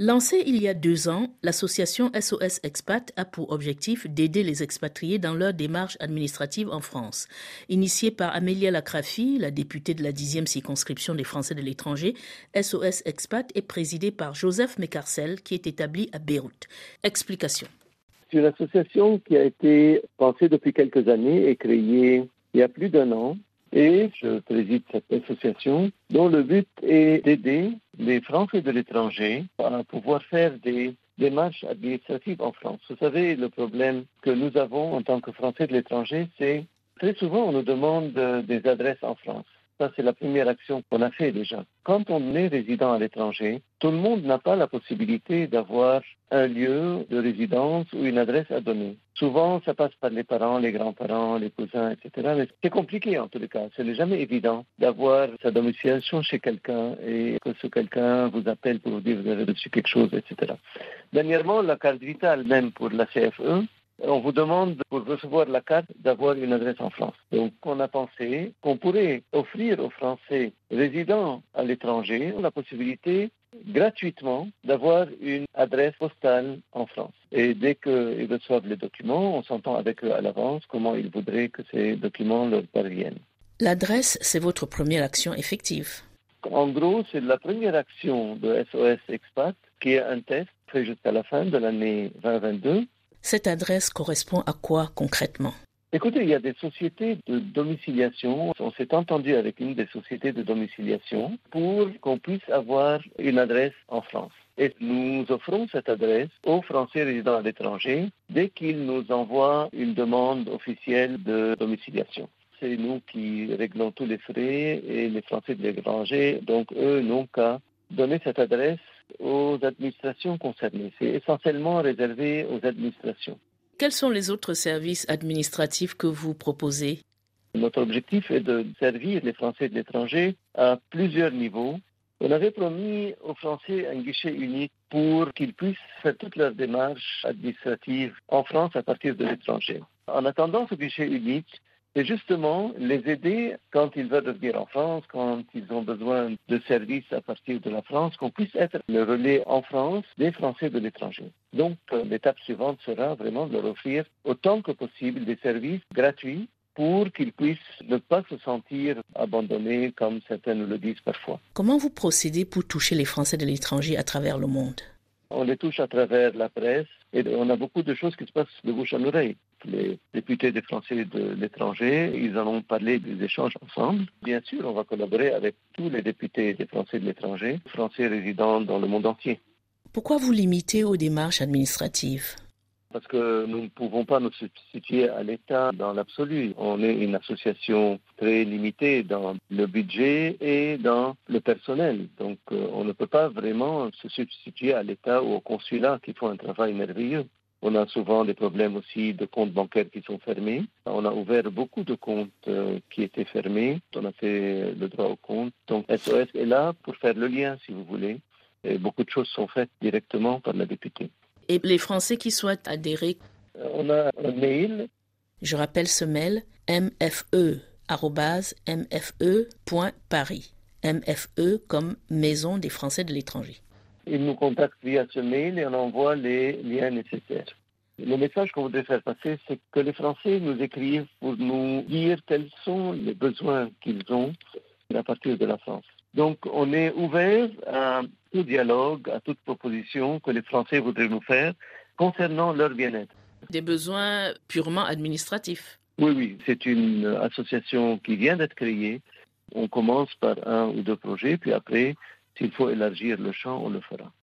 Lancée il y a deux ans, l'association SOS Expat a pour objectif d'aider les expatriés dans leur démarche administrative en France. Initiée par Amélia Lacrafi, la députée de la dixième circonscription des Français de l'étranger, SOS Expat est présidée par Joseph Mecarcel qui est établi à Beyrouth. Explication. C'est une association qui a été pensée depuis quelques années et créée il y a plus d'un an et je préside cette association dont le but est d'aider les Français de l'étranger à pouvoir faire des démarches administratives en France. Vous savez, le problème que nous avons en tant que Français de l'étranger, c'est très souvent on nous demande des adresses en France. Ça, c'est la première action qu'on a fait déjà. Quand on est résident à l'étranger, tout le monde n'a pas la possibilité d'avoir un lieu de résidence ou une adresse à donner. Souvent, ça passe par les parents, les grands-parents, les cousins, etc. Mais c'est compliqué en tous les cas. Ce n'est jamais évident d'avoir sa domiciliation chez quelqu'un et que ce quelqu'un vous appelle pour vous dire vous avez reçu quelque chose, etc. Dernièrement, la carte vitale, même pour la CFE, on vous demande pour recevoir la carte d'avoir une adresse en France. Donc on a pensé qu'on pourrait offrir aux Français résidents à l'étranger la possibilité gratuitement d'avoir une adresse postale en France. Et dès qu'ils reçoivent les documents, on s'entend avec eux à l'avance comment ils voudraient que ces documents leur parviennent. L'adresse, c'est votre première action effective. En gros, c'est la première action de SOS Expat qui est un test fait jusqu'à la fin de l'année 2022 cette adresse correspond à quoi concrètement? Écoutez, il y a des sociétés de domiciliation. On s'est entendu avec une des sociétés de domiciliation pour qu'on puisse avoir une adresse en France. Et nous offrons cette adresse aux Français résidant à l'étranger dès qu'ils nous envoient une demande officielle de domiciliation. C'est nous qui réglons tous les frais et les Français de l'étranger, donc eux n'ont qu'à donner cette adresse aux administrations concernées. C'est essentiellement réservé aux administrations. Quels sont les autres services administratifs que vous proposez? Notre objectif est de servir les Français de l'étranger à plusieurs niveaux. On avait promis aux Français un guichet unique pour qu'ils puissent faire toutes leurs démarches administratives en France à partir de l'étranger. En attendant ce guichet unique, c'est justement les aider quand ils veulent revenir en France, quand ils ont besoin de services à partir de la France, qu'on puisse être le relais en France des Français de l'étranger. Donc euh, l'étape suivante sera vraiment de leur offrir autant que possible des services gratuits pour qu'ils puissent ne pas se sentir abandonnés comme certains nous le disent parfois. Comment vous procédez pour toucher les Français de l'étranger à travers le monde? On les touche à travers la presse et on a beaucoup de choses qui se passent de bouche en oreille les députés des Français de l'étranger. Ils en ont parlé des échanges ensemble. Bien sûr, on va collaborer avec tous les députés des Français de l'étranger, Français résidant dans le monde entier. Pourquoi vous limitez aux démarches administratives? Parce que nous ne pouvons pas nous substituer à l'État dans l'absolu. On est une association très limitée dans le budget et dans le personnel. Donc euh, on ne peut pas vraiment se substituer à l'État ou au consulat qui font un travail merveilleux. On a souvent des problèmes aussi de comptes bancaires qui sont fermés. On a ouvert beaucoup de comptes euh, qui étaient fermés. On a fait le droit au compte. Donc SOS est là pour faire le lien, si vous voulez. Et beaucoup de choses sont faites directement par la députée. Et les Français qui souhaitent adhérer euh, On a un mail. Je rappelle ce mail mfe.mfe.paris. MFE comme Maison des Français de l'étranger. Ils nous contactent via ce mail et on envoie les liens nécessaires. Le message qu'on voudrait faire passer, c'est que les Français nous écrivent pour nous dire quels sont les besoins qu'ils ont à partir de la France. Donc, on est ouvert à tout dialogue, à toute proposition que les Français voudraient nous faire concernant leur bien-être. Des besoins purement administratifs. Oui, oui, c'est une association qui vient d'être créée. On commence par un ou deux projets, puis après, s'il faut élargir le champ, on le fera.